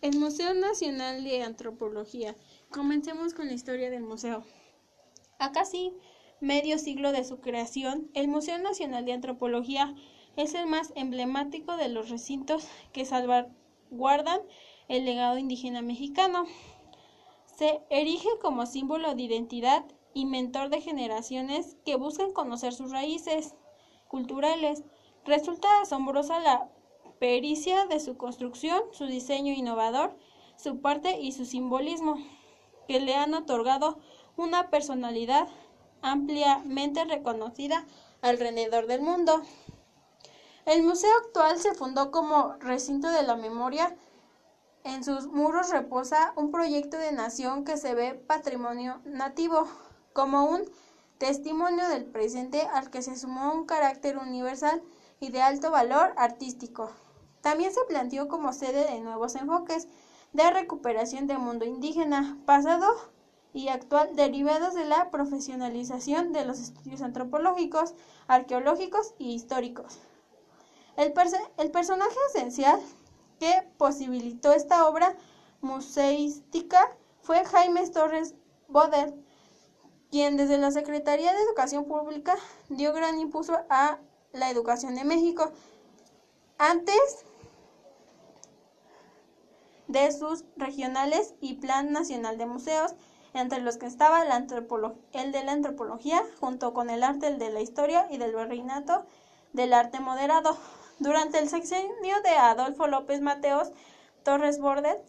El Museo Nacional de Antropología. Comencemos con la historia del museo. A casi medio siglo de su creación, el Museo Nacional de Antropología es el más emblemático de los recintos que salvaguardan el legado indígena mexicano. Se erige como símbolo de identidad y mentor de generaciones que buscan conocer sus raíces culturales. Resulta asombrosa la pericia de su construcción, su diseño innovador, su parte y su simbolismo, que le han otorgado una personalidad ampliamente reconocida alrededor del mundo. El museo actual se fundó como recinto de la memoria. En sus muros reposa un proyecto de nación que se ve patrimonio nativo, como un testimonio del presente al que se sumó un carácter universal y de alto valor artístico. También se planteó como sede de nuevos enfoques de recuperación del mundo indígena, pasado y actual derivados de la profesionalización de los estudios antropológicos, arqueológicos y históricos. El, el personaje esencial que posibilitó esta obra museística fue Jaime Torres Boder, quien desde la Secretaría de Educación Pública dio gran impulso a la educación de México. Antes de sus regionales y Plan Nacional de Museos, entre los que estaba el, de la antropología, junto con el arte el de la historia y del reinato del arte moderado. Durante el sexenio de Adolfo López Mateos Torres Bordet,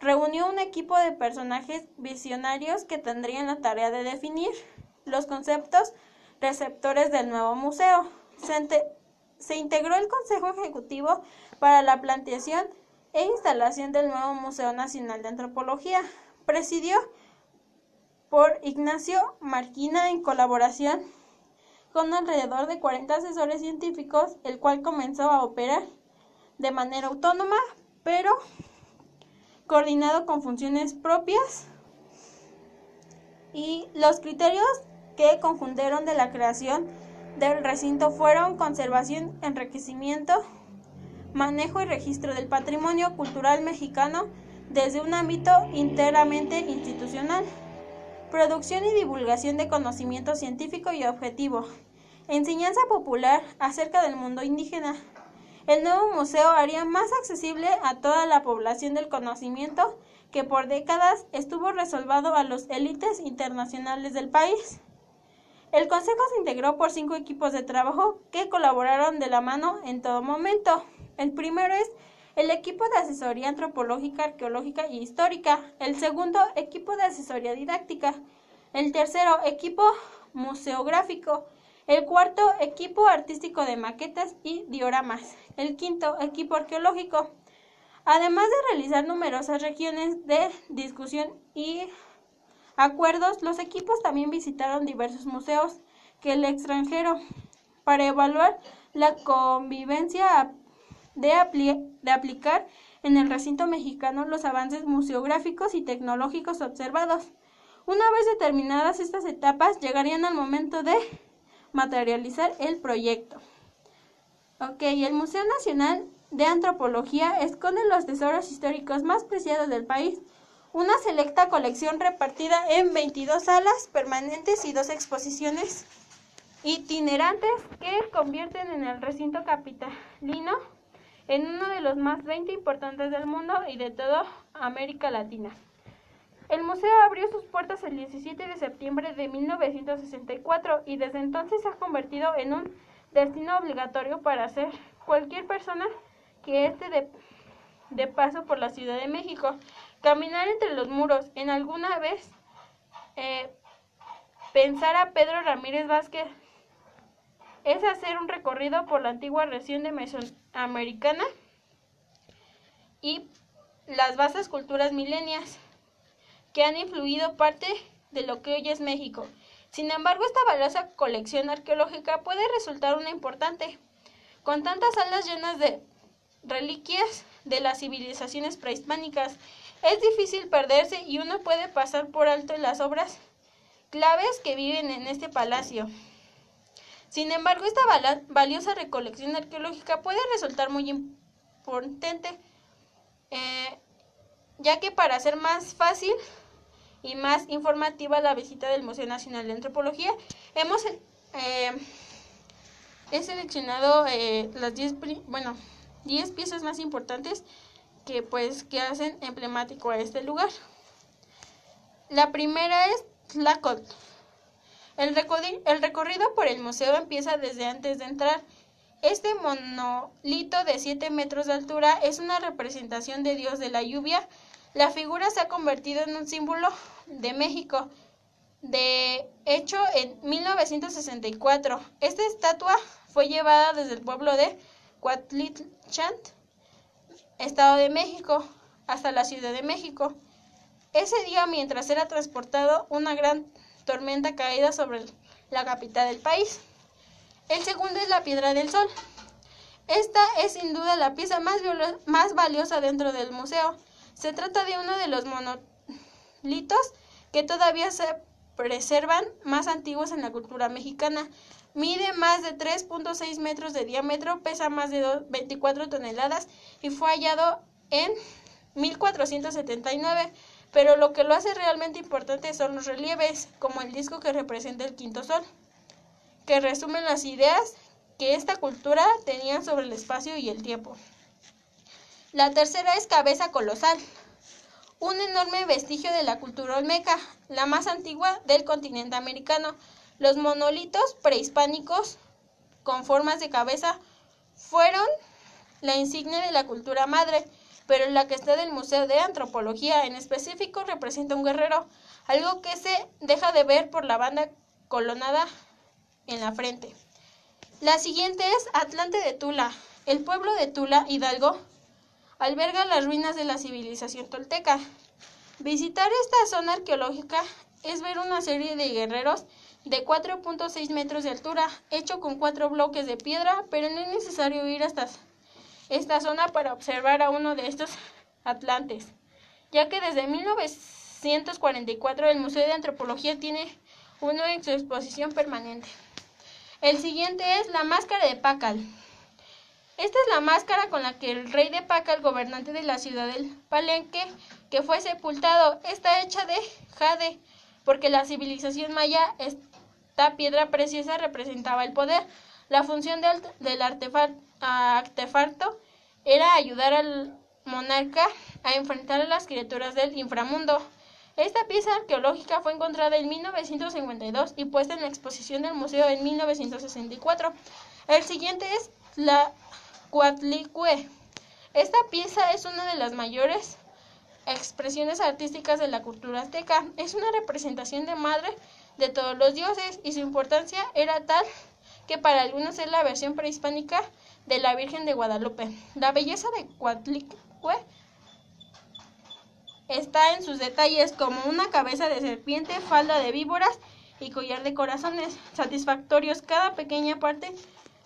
reunió un equipo de personajes visionarios que tendrían la tarea de definir los conceptos receptores del nuevo museo. Se, se integró el Consejo Ejecutivo para la planteación e instalación del nuevo Museo Nacional de Antropología, presidió por Ignacio Marquina en colaboración con alrededor de 40 asesores científicos, el cual comenzó a operar de manera autónoma, pero coordinado con funciones propias y los criterios que conjuntaron de la creación del recinto fueron conservación, enriquecimiento, manejo y registro del patrimonio cultural mexicano desde un ámbito enteramente institucional, producción y divulgación de conocimiento científico y objetivo, enseñanza popular acerca del mundo indígena. El nuevo museo haría más accesible a toda la población del conocimiento que por décadas estuvo reservado a los élites internacionales del país. El consejo se integró por cinco equipos de trabajo que colaboraron de la mano en todo momento. El primero es el equipo de asesoría antropológica, arqueológica y histórica. El segundo, equipo de asesoría didáctica. El tercero, equipo museográfico. El cuarto, equipo artístico de maquetas y dioramas. El quinto, equipo arqueológico. Además de realizar numerosas regiones de discusión y acuerdos, los equipos también visitaron diversos museos que el extranjero para evaluar la convivencia de, aplicar en el recinto mexicano los avances museográficos y tecnológicos observados. Una vez determinadas estas etapas, llegarían al momento de materializar el proyecto. Ok, el Museo Nacional de Antropología esconde los tesoros históricos más preciados del país, una selecta colección repartida en 22 salas permanentes y dos exposiciones itinerantes que convierten en el recinto capitalino en uno de los más 20 importantes del mundo y de toda América Latina. El museo abrió sus puertas el 17 de septiembre de 1964 y desde entonces se ha convertido en un destino obligatorio para hacer cualquier persona que esté de, de paso por la Ciudad de México. Caminar entre los muros en alguna vez eh, pensar a Pedro Ramírez Vázquez es hacer un recorrido por la antigua región de Mesoamericana y las vastas culturas milenias que han influido parte de lo que hoy es México. Sin embargo, esta valiosa colección arqueológica puede resultar una importante. Con tantas salas llenas de reliquias de las civilizaciones prehispánicas, es difícil perderse y uno puede pasar por alto las obras claves que viven en este palacio. Sin embargo, esta valiosa recolección arqueológica puede resultar muy importante eh, ya que para hacer más fácil y más informativa la visita del Museo Nacional de Antropología, hemos eh, seleccionado eh, las 10 bueno, 10 piezas más importantes que pues que hacen emblemático a este lugar. La primera es Tlacot. El, recorrido por el museo empieza desde antes de entrar. Este monolito de 7 metros de altura es una representación de Dios de la lluvia. La figura se ha convertido en un símbolo de México. De hecho, en 1964, esta estatua fue llevada desde el pueblo de Cuatlichant, Estado de México, hasta la Ciudad de México. Ese día, mientras era transportado, una gran tormenta caída sobre la capital del país. El segundo es la Piedra del Sol. Esta es sin duda la pieza más, valiosa dentro del museo. Se trata de uno de los monolitos que todavía se preservan más antiguos en la cultura mexicana. Mide más de 3.6 metros de diámetro, pesa más de 24 toneladas y fue hallado en 1479 pero lo que lo hace realmente importante son los relieves, como el disco que representa el quinto sol, que resumen las ideas que esta cultura tenía sobre el espacio y el tiempo. La tercera es cabeza colosal, un enorme vestigio de la cultura olmeca, la más antigua del continente americano. Los monolitos prehispánicos con formas de cabeza fueron la insignia de la cultura madre pero la que está del Museo de Antropología en específico representa un guerrero, algo que se deja de ver por la banda colonada en la frente. La siguiente es Atlante de Tula. El pueblo de Tula, Hidalgo, alberga las ruinas de la civilización tolteca. Visitar esta zona arqueológica es ver una serie de guerreros de 4.6 metros de altura, hecho con cuatro bloques de piedra, pero no es necesario ir hasta esta zona para observar a uno de estos atlantes, ya que desde 1944 el Museo de Antropología tiene uno en su exposición permanente. El siguiente es la máscara de Pacal. Esta es la máscara con la que el rey de Pacal, gobernante de la ciudad del Palenque, que fue sepultado, está hecha de jade, porque la civilización maya, esta piedra preciosa representaba el poder. La función del artefacto era ayudar al monarca a enfrentar a las criaturas del inframundo. Esta pieza arqueológica fue encontrada en 1952 y puesta en la exposición del museo en 1964. El siguiente es la Cuatlicue. Esta pieza es una de las mayores expresiones artísticas de la cultura azteca. Es una representación de madre de todos los dioses y su importancia era tal que para algunos es la versión prehispánica de la Virgen de Guadalupe. La belleza de Coatlicue está en sus detalles como una cabeza de serpiente, falda de víboras y collar de corazones satisfactorios. Cada pequeña parte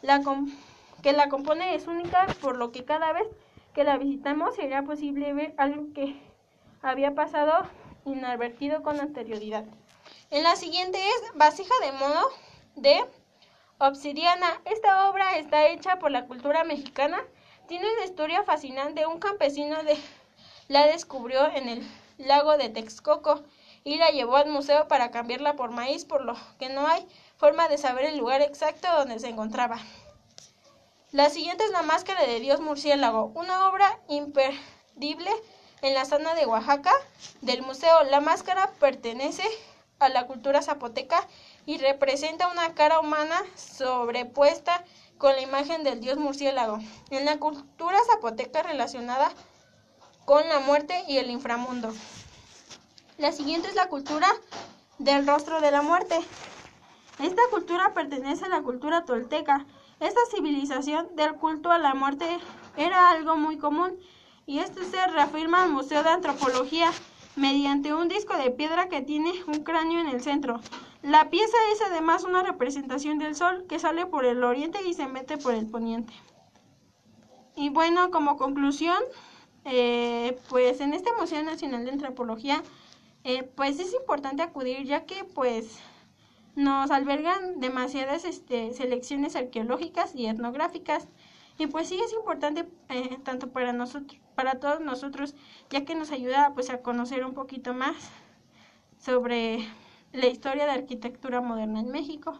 la que la compone es única, por lo que cada vez que la visitamos será posible ver algo que había pasado inadvertido con anterioridad. En la siguiente es vasija de modo de Obsidiana. Esta obra está hecha por la cultura mexicana. Tiene una historia fascinante. Un campesino la descubrió en el lago de Texcoco y la llevó al museo para cambiarla por maíz, por lo que no hay forma de saber el lugar exacto donde se encontraba. La siguiente es la máscara de Dios murciélago, una obra imperdible en la zona de Oaxaca del museo. La máscara pertenece a la cultura zapoteca y representa una cara humana sobrepuesta con la imagen del dios murciélago. En la cultura zapoteca relacionada con la muerte y el inframundo. La siguiente es la cultura del rostro de la muerte. Esta cultura pertenece a la cultura tolteca. Esta civilización del culto a la muerte era algo muy común y esto se reafirma el Museo de Antropología mediante un disco de piedra que tiene un cráneo en el centro. La pieza es además una representación del sol que sale por el oriente y se mete por el poniente. Y bueno, como conclusión, eh, pues en este Museo Nacional de Antropología, eh, pues es importante acudir ya que pues nos albergan demasiadas este, selecciones arqueológicas y etnográficas Y pues sí es importante eh, tanto para nosotros, para todos nosotros, ya que nos ayuda pues a conocer un poquito más sobre la historia de arquitectura moderna en México.